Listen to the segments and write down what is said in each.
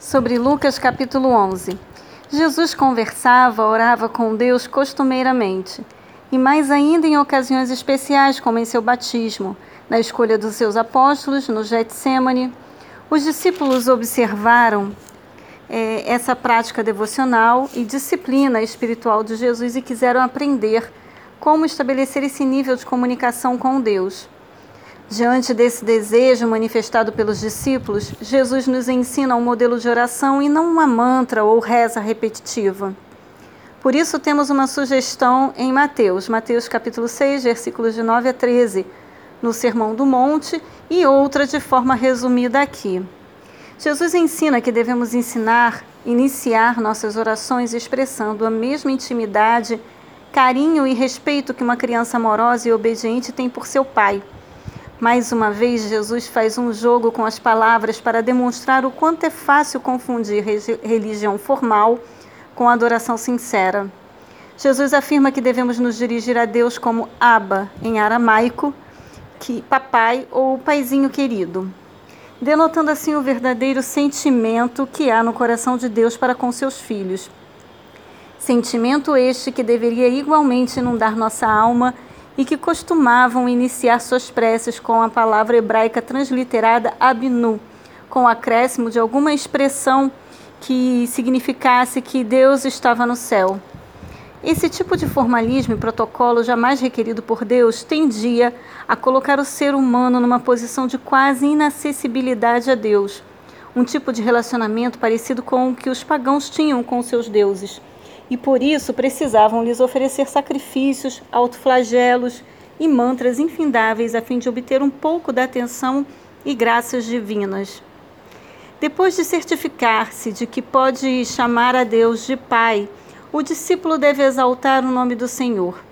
sobre Lucas capítulo 11. Jesus conversava, orava com Deus costumeiramente, e mais ainda em ocasiões especiais, como em seu batismo, na escolha dos seus apóstolos, no Getsemane. Os discípulos observaram é, essa prática devocional e disciplina espiritual de Jesus e quiseram aprender como estabelecer esse nível de comunicação com Deus. Diante desse desejo manifestado pelos discípulos, Jesus nos ensina um modelo de oração e não uma mantra ou reza repetitiva. Por isso temos uma sugestão em Mateus, Mateus capítulo 6, versículos de 9 a 13, no Sermão do Monte, e outra de forma resumida aqui. Jesus ensina que devemos ensinar, iniciar nossas orações expressando a mesma intimidade, carinho e respeito que uma criança amorosa e obediente tem por seu pai mais uma vez, Jesus faz um jogo com as palavras para demonstrar o quanto é fácil confundir religião formal com adoração sincera. Jesus afirma que devemos nos dirigir a Deus como Abba, em aramaico, que papai ou paizinho querido, denotando assim o verdadeiro sentimento que há no coração de Deus para com seus filhos. Sentimento este que deveria igualmente inundar nossa alma e que costumavam iniciar suas preces com a palavra hebraica transliterada abnu, com o acréscimo de alguma expressão que significasse que Deus estava no céu. Esse tipo de formalismo e protocolo jamais requerido por Deus tendia a colocar o ser humano numa posição de quase inacessibilidade a Deus, um tipo de relacionamento parecido com o que os pagãos tinham com seus deuses e por isso precisavam lhes oferecer sacrifícios, autoflagelos e mantras infindáveis a fim de obter um pouco da atenção e graças divinas. Depois de certificar-se de que pode chamar a Deus de Pai, o discípulo deve exaltar o nome do Senhor.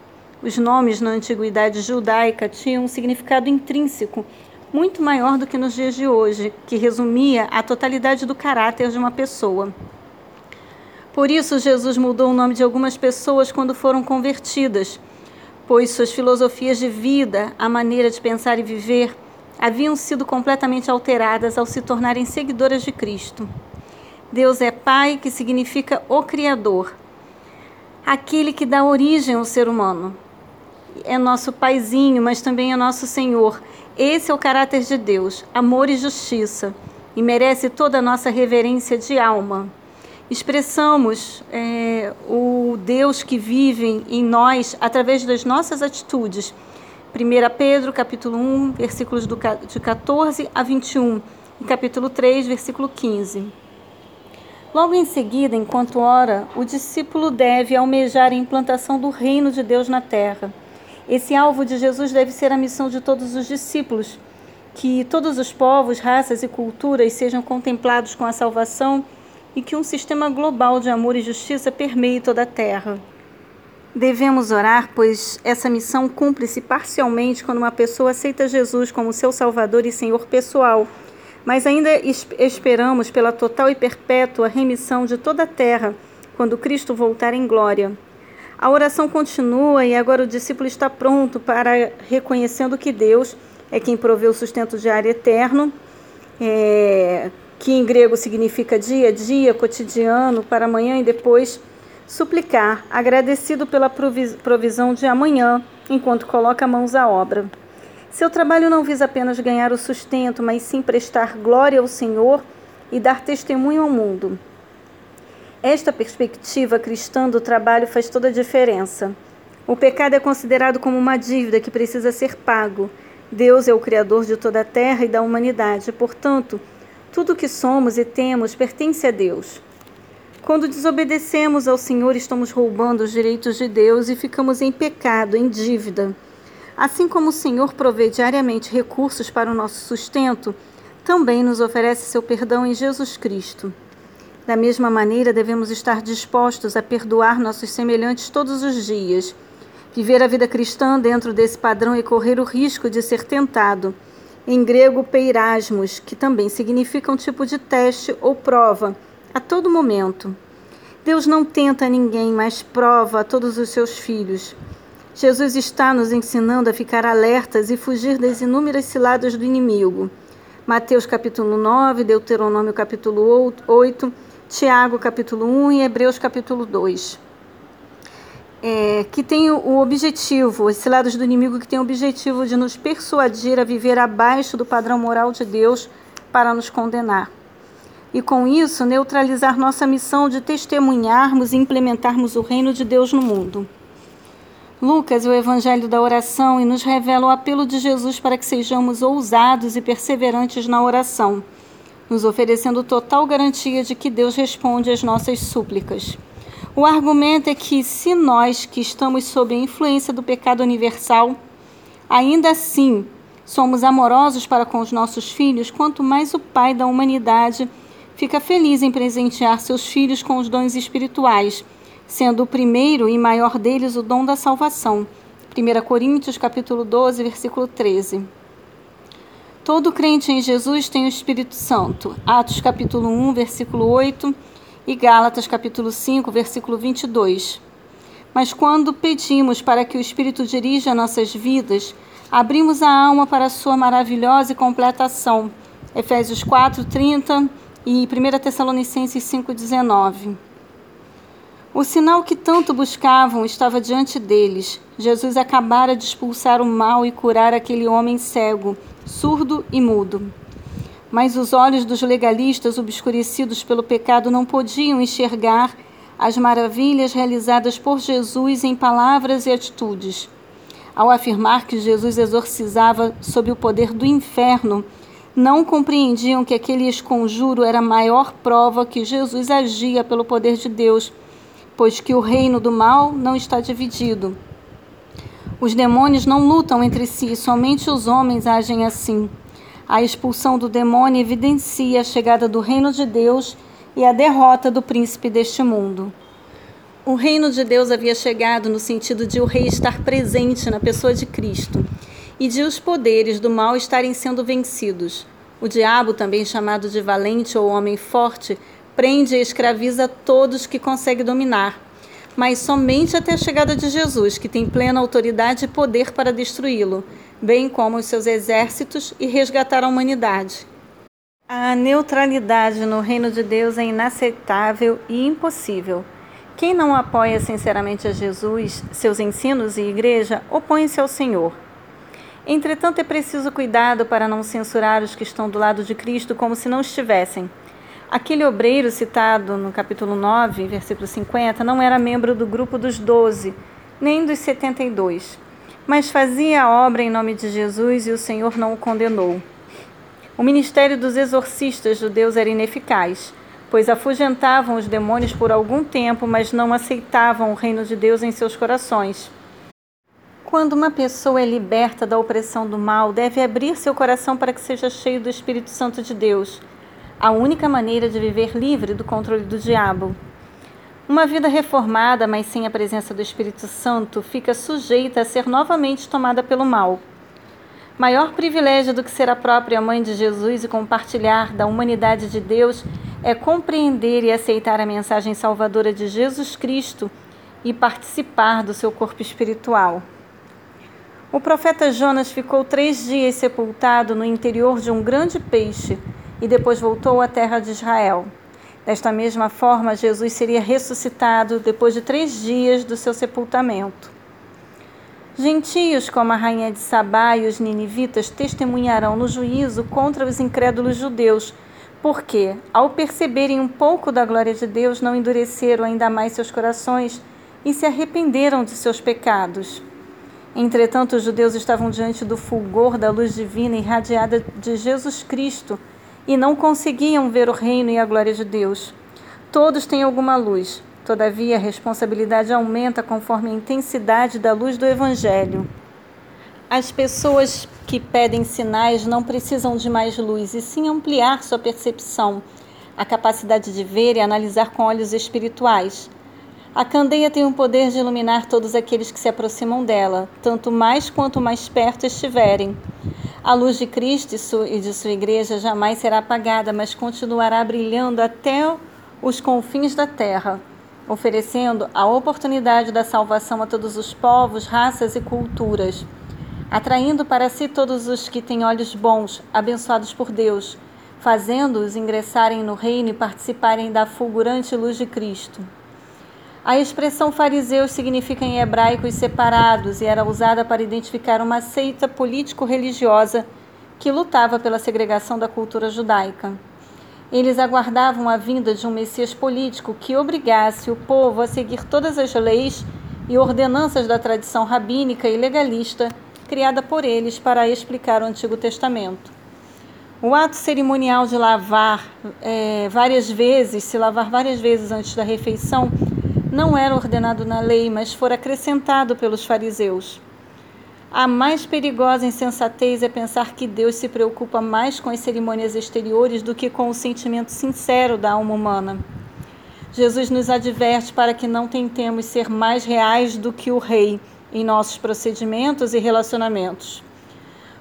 Os nomes na antiguidade judaica tinham um significado intrínseco muito maior do que nos dias de hoje, que resumia a totalidade do caráter de uma pessoa. Por isso, Jesus mudou o nome de algumas pessoas quando foram convertidas, pois suas filosofias de vida, a maneira de pensar e viver, haviam sido completamente alteradas ao se tornarem seguidoras de Cristo. Deus é Pai, que significa o Criador, aquele que dá origem ao ser humano. É nosso paizinho, mas também é nosso Senhor. Esse é o caráter de Deus, amor e justiça, e merece toda a nossa reverência de alma expressamos é, o Deus que vive em nós através das nossas atitudes. 1 Pedro, capítulo 1, versículos do, de 14 a 21, e capítulo 3, versículo 15. Logo em seguida, enquanto ora, o discípulo deve almejar a implantação do reino de Deus na terra. Esse alvo de Jesus deve ser a missão de todos os discípulos, que todos os povos, raças e culturas sejam contemplados com a salvação e que um sistema global de amor e justiça permeie toda a Terra. Devemos orar, pois essa missão cumpre-se parcialmente quando uma pessoa aceita Jesus como seu Salvador e Senhor pessoal, mas ainda esperamos pela total e perpétua remissão de toda a terra quando Cristo voltar em glória. A oração continua e agora o discípulo está pronto para, reconhecendo que Deus é quem provê o sustento diário eterno, é, que em grego significa dia, dia, cotidiano, para amanhã e depois, suplicar, agradecido pela provisão de amanhã, enquanto coloca mãos à obra. Seu trabalho não visa apenas ganhar o sustento, mas sim prestar glória ao Senhor e dar testemunho ao mundo. Esta perspectiva cristã do trabalho faz toda a diferença. O pecado é considerado como uma dívida que precisa ser pago. Deus é o Criador de toda a terra e da humanidade, portanto, tudo o que somos e temos pertence a Deus. Quando desobedecemos ao Senhor, estamos roubando os direitos de Deus e ficamos em pecado, em dívida. Assim como o Senhor provê diariamente recursos para o nosso sustento, também nos oferece seu perdão em Jesus Cristo. Da mesma maneira, devemos estar dispostos a perdoar nossos semelhantes todos os dias, viver a vida cristã dentro desse padrão e correr o risco de ser tentado em grego peirasmos, que também significa um tipo de teste ou prova, a todo momento. Deus não tenta ninguém, mas prova a todos os seus filhos. Jesus está nos ensinando a ficar alertas e fugir das inúmeras ciladas do inimigo. Mateus capítulo 9, Deuteronômio capítulo 8, Tiago capítulo 1 e Hebreus capítulo 2. É, que tem o objetivo, esse lado do inimigo que tem o objetivo de nos persuadir a viver abaixo do padrão moral de Deus para nos condenar. E com isso, neutralizar nossa missão de testemunharmos e implementarmos o reino de Deus no mundo. Lucas o evangelho da oração e nos revela o apelo de Jesus para que sejamos ousados e perseverantes na oração, nos oferecendo total garantia de que Deus responde às nossas súplicas. O argumento é que, se nós, que estamos sob a influência do pecado universal, ainda assim somos amorosos para com os nossos filhos, quanto mais o Pai da humanidade fica feliz em presentear seus filhos com os dons espirituais sendo o primeiro e maior deles o dom da salvação. 1 Coríntios capítulo 12, versículo 13. Todo crente em Jesus tem o Espírito Santo. Atos capítulo 1, versículo 8 e Gálatas capítulo 5, versículo 22. Mas quando pedimos para que o Espírito dirija nossas vidas, abrimos a alma para a sua maravilhosa e completa ação. Efésios 4, 30 e 1 Tessalonicenses 5, 19. O sinal que tanto buscavam estava diante deles. Jesus acabara de expulsar o mal e curar aquele homem cego, surdo e mudo. Mas os olhos dos legalistas, obscurecidos pelo pecado, não podiam enxergar as maravilhas realizadas por Jesus em palavras e atitudes. Ao afirmar que Jesus exorcizava sob o poder do inferno, não compreendiam que aquele esconjuro era a maior prova que Jesus agia pelo poder de Deus pois que o reino do mal não está dividido. Os demônios não lutam entre si, somente os homens agem assim. A expulsão do demônio evidencia a chegada do reino de Deus e a derrota do príncipe deste mundo. O reino de Deus havia chegado no sentido de o rei estar presente na pessoa de Cristo e de os poderes do mal estarem sendo vencidos. O diabo, também chamado de valente ou homem forte, prende e escraviza todos que consegue dominar, mas somente até a chegada de Jesus, que tem plena autoridade e poder para destruí-lo, bem como os seus exércitos e resgatar a humanidade. A neutralidade no reino de Deus é inaceitável e impossível. Quem não apoia sinceramente a Jesus, seus ensinos e igreja, opõe-se ao Senhor. Entretanto, é preciso cuidado para não censurar os que estão do lado de Cristo como se não estivessem. Aquele obreiro citado no capítulo 9, versículo 50, não era membro do grupo dos doze, nem dos setenta e dois, mas fazia a obra em nome de Jesus e o Senhor não o condenou. O ministério dos exorcistas judeus era ineficaz, pois afugentavam os demônios por algum tempo, mas não aceitavam o reino de Deus em seus corações. Quando uma pessoa é liberta da opressão do mal, deve abrir seu coração para que seja cheio do Espírito Santo de Deus a única maneira de viver livre do controle do diabo. Uma vida reformada, mas sem a presença do Espírito Santo, fica sujeita a ser novamente tomada pelo mal. Maior privilégio do que ser a própria mãe de Jesus e compartilhar da humanidade de Deus é compreender e aceitar a mensagem salvadora de Jesus Cristo e participar do seu corpo espiritual. O profeta Jonas ficou três dias sepultado no interior de um grande peixe e depois voltou à terra de Israel. Desta mesma forma, Jesus seria ressuscitado depois de três dias do seu sepultamento. Gentios como a rainha de Sabá e os ninivitas testemunharão no juízo contra os incrédulos judeus, porque, ao perceberem um pouco da glória de Deus, não endureceram ainda mais seus corações e se arrependeram de seus pecados. Entretanto, os judeus estavam diante do fulgor da luz divina irradiada de Jesus Cristo e não conseguiam ver o reino e a glória de Deus. Todos têm alguma luz, todavia a responsabilidade aumenta conforme a intensidade da luz do Evangelho. As pessoas que pedem sinais não precisam de mais luz, e sim ampliar sua percepção, a capacidade de ver e analisar com olhos espirituais. A candeia tem o poder de iluminar todos aqueles que se aproximam dela, tanto mais quanto mais perto estiverem. A luz de Cristo e de sua igreja jamais será apagada, mas continuará brilhando até os confins da terra, oferecendo a oportunidade da salvação a todos os povos, raças e culturas. atraindo para si todos os que têm olhos bons, abençoados por Deus, fazendo-os ingressarem no reino e participarem da fulgurante luz de Cristo. A expressão fariseus significa em hebraico os separados e era usada para identificar uma seita político-religiosa que lutava pela segregação da cultura judaica. Eles aguardavam a vinda de um Messias político que obrigasse o povo a seguir todas as leis e ordenanças da tradição rabínica e legalista criada por eles para explicar o Antigo Testamento. O ato cerimonial de lavar é, várias vezes, se lavar várias vezes antes da refeição, não era ordenado na lei, mas fora acrescentado pelos fariseus. A mais perigosa insensatez é pensar que Deus se preocupa mais com as cerimônias exteriores do que com o sentimento sincero da alma humana. Jesus nos adverte para que não tentemos ser mais reais do que o rei em nossos procedimentos e relacionamentos.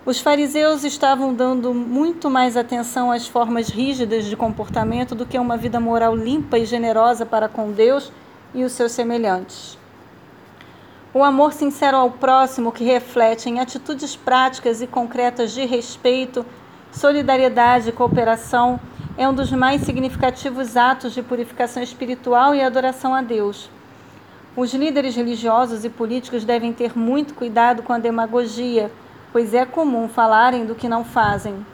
Os fariseus estavam dando muito mais atenção às formas rígidas de comportamento do que a uma vida moral limpa e generosa para com Deus e os seus semelhantes. O amor sincero ao próximo, que reflete em atitudes práticas e concretas de respeito, solidariedade e cooperação, é um dos mais significativos atos de purificação espiritual e adoração a Deus. Os líderes religiosos e políticos devem ter muito cuidado com a demagogia pois é comum falarem do que não fazem.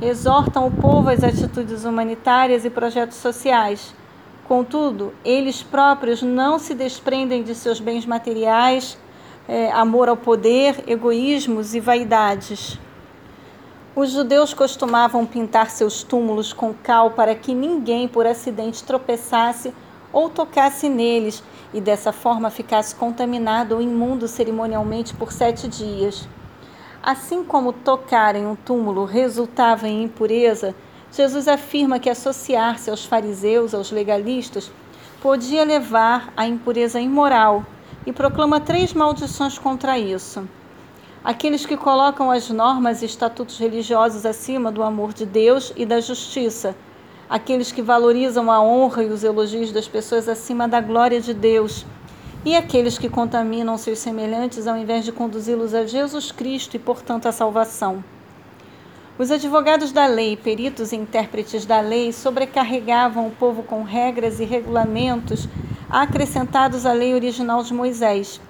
Exortam o povo às atitudes humanitárias e projetos sociais. Contudo, eles próprios não se desprendem de seus bens materiais, é, amor ao poder, egoísmos e vaidades. Os judeus costumavam pintar seus túmulos com cal para que ninguém por acidente tropeçasse ou tocasse neles e dessa forma ficasse contaminado ou imundo cerimonialmente por sete dias. Assim como tocar em um túmulo resultava em impureza, Jesus afirma que associar-se aos fariseus, aos legalistas, podia levar à impureza imoral e proclama três maldições contra isso. Aqueles que colocam as normas e estatutos religiosos acima do amor de Deus e da justiça. Aqueles que valorizam a honra e os elogios das pessoas acima da glória de Deus e aqueles que contaminam seus semelhantes ao invés de conduzi-los a Jesus Cristo e, portanto, à salvação. Os advogados da lei, peritos e intérpretes da lei, sobrecarregavam o povo com regras e regulamentos acrescentados à lei original de Moisés,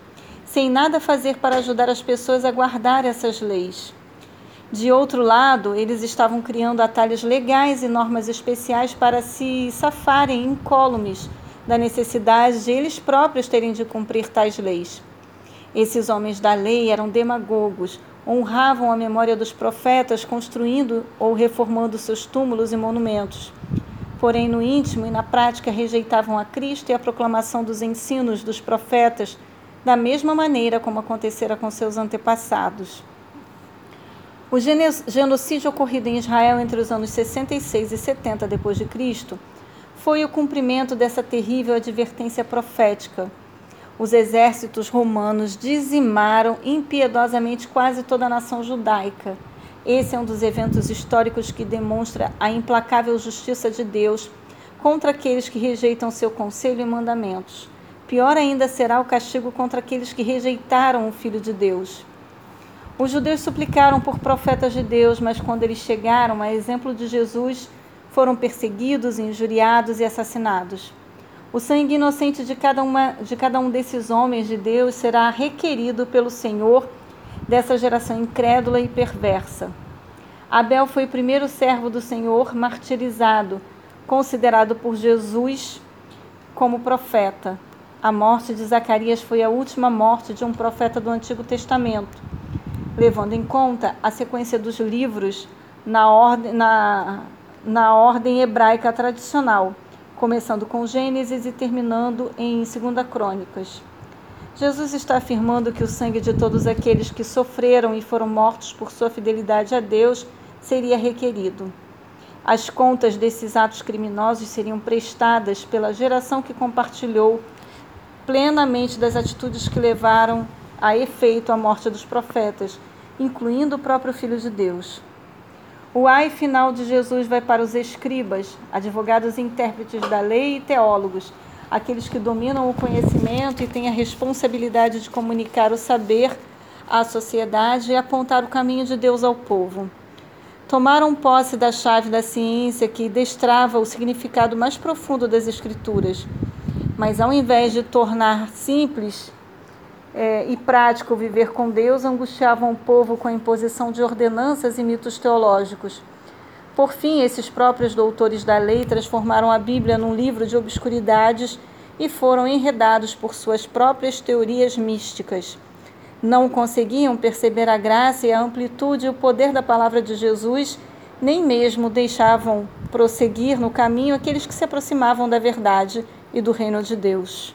sem nada fazer para ajudar as pessoas a guardar essas leis. De outro lado, eles estavam criando atalhos legais e normas especiais para se safarem incólumes da necessidade de eles próprios terem de cumprir tais leis. Esses homens da lei eram demagogos, honravam a memória dos profetas, construindo ou reformando seus túmulos e monumentos. Porém, no íntimo e na prática, rejeitavam a Cristo e a proclamação dos ensinos dos profetas, da mesma maneira como acontecera com seus antepassados. O genocídio ocorrido em Israel entre os anos 66 e 70 depois de Cristo foi o cumprimento dessa terrível advertência profética. Os exércitos romanos dizimaram impiedosamente quase toda a nação judaica. Esse é um dos eventos históricos que demonstra a implacável justiça de Deus contra aqueles que rejeitam seu conselho e mandamentos. Pior ainda será o castigo contra aqueles que rejeitaram o Filho de Deus. Os judeus suplicaram por profetas de Deus, mas quando eles chegaram, a exemplo de Jesus, foram perseguidos, injuriados e assassinados. O sangue inocente de cada, uma, de cada um desses homens de Deus será requerido pelo Senhor dessa geração incrédula e perversa. Abel foi o primeiro servo do Senhor martirizado, considerado por Jesus como profeta. A morte de Zacarias foi a última morte de um profeta do Antigo Testamento, levando em conta a sequência dos livros na ordem, na, na ordem hebraica tradicional, começando com Gênesis e terminando em 2 Crônicas. Jesus está afirmando que o sangue de todos aqueles que sofreram e foram mortos por sua fidelidade a Deus seria requerido. As contas desses atos criminosos seriam prestadas pela geração que compartilhou plenamente das atitudes que levaram a efeito a morte dos profetas, incluindo o próprio Filho de Deus. O ai final de Jesus vai para os escribas, advogados e intérpretes da lei e teólogos, aqueles que dominam o conhecimento e têm a responsabilidade de comunicar o saber à sociedade e apontar o caminho de Deus ao povo. Tomaram posse da chave da ciência que destrava o significado mais profundo das Escrituras, mas ao invés de tornar simples é, e prático viver com Deus, angustiavam o povo com a imposição de ordenanças e mitos teológicos. Por fim, esses próprios doutores da lei transformaram a Bíblia num livro de obscuridades e foram enredados por suas próprias teorias místicas. Não conseguiam perceber a graça e a amplitude e o poder da palavra de Jesus, nem mesmo deixavam prosseguir no caminho aqueles que se aproximavam da verdade e do reino de Deus.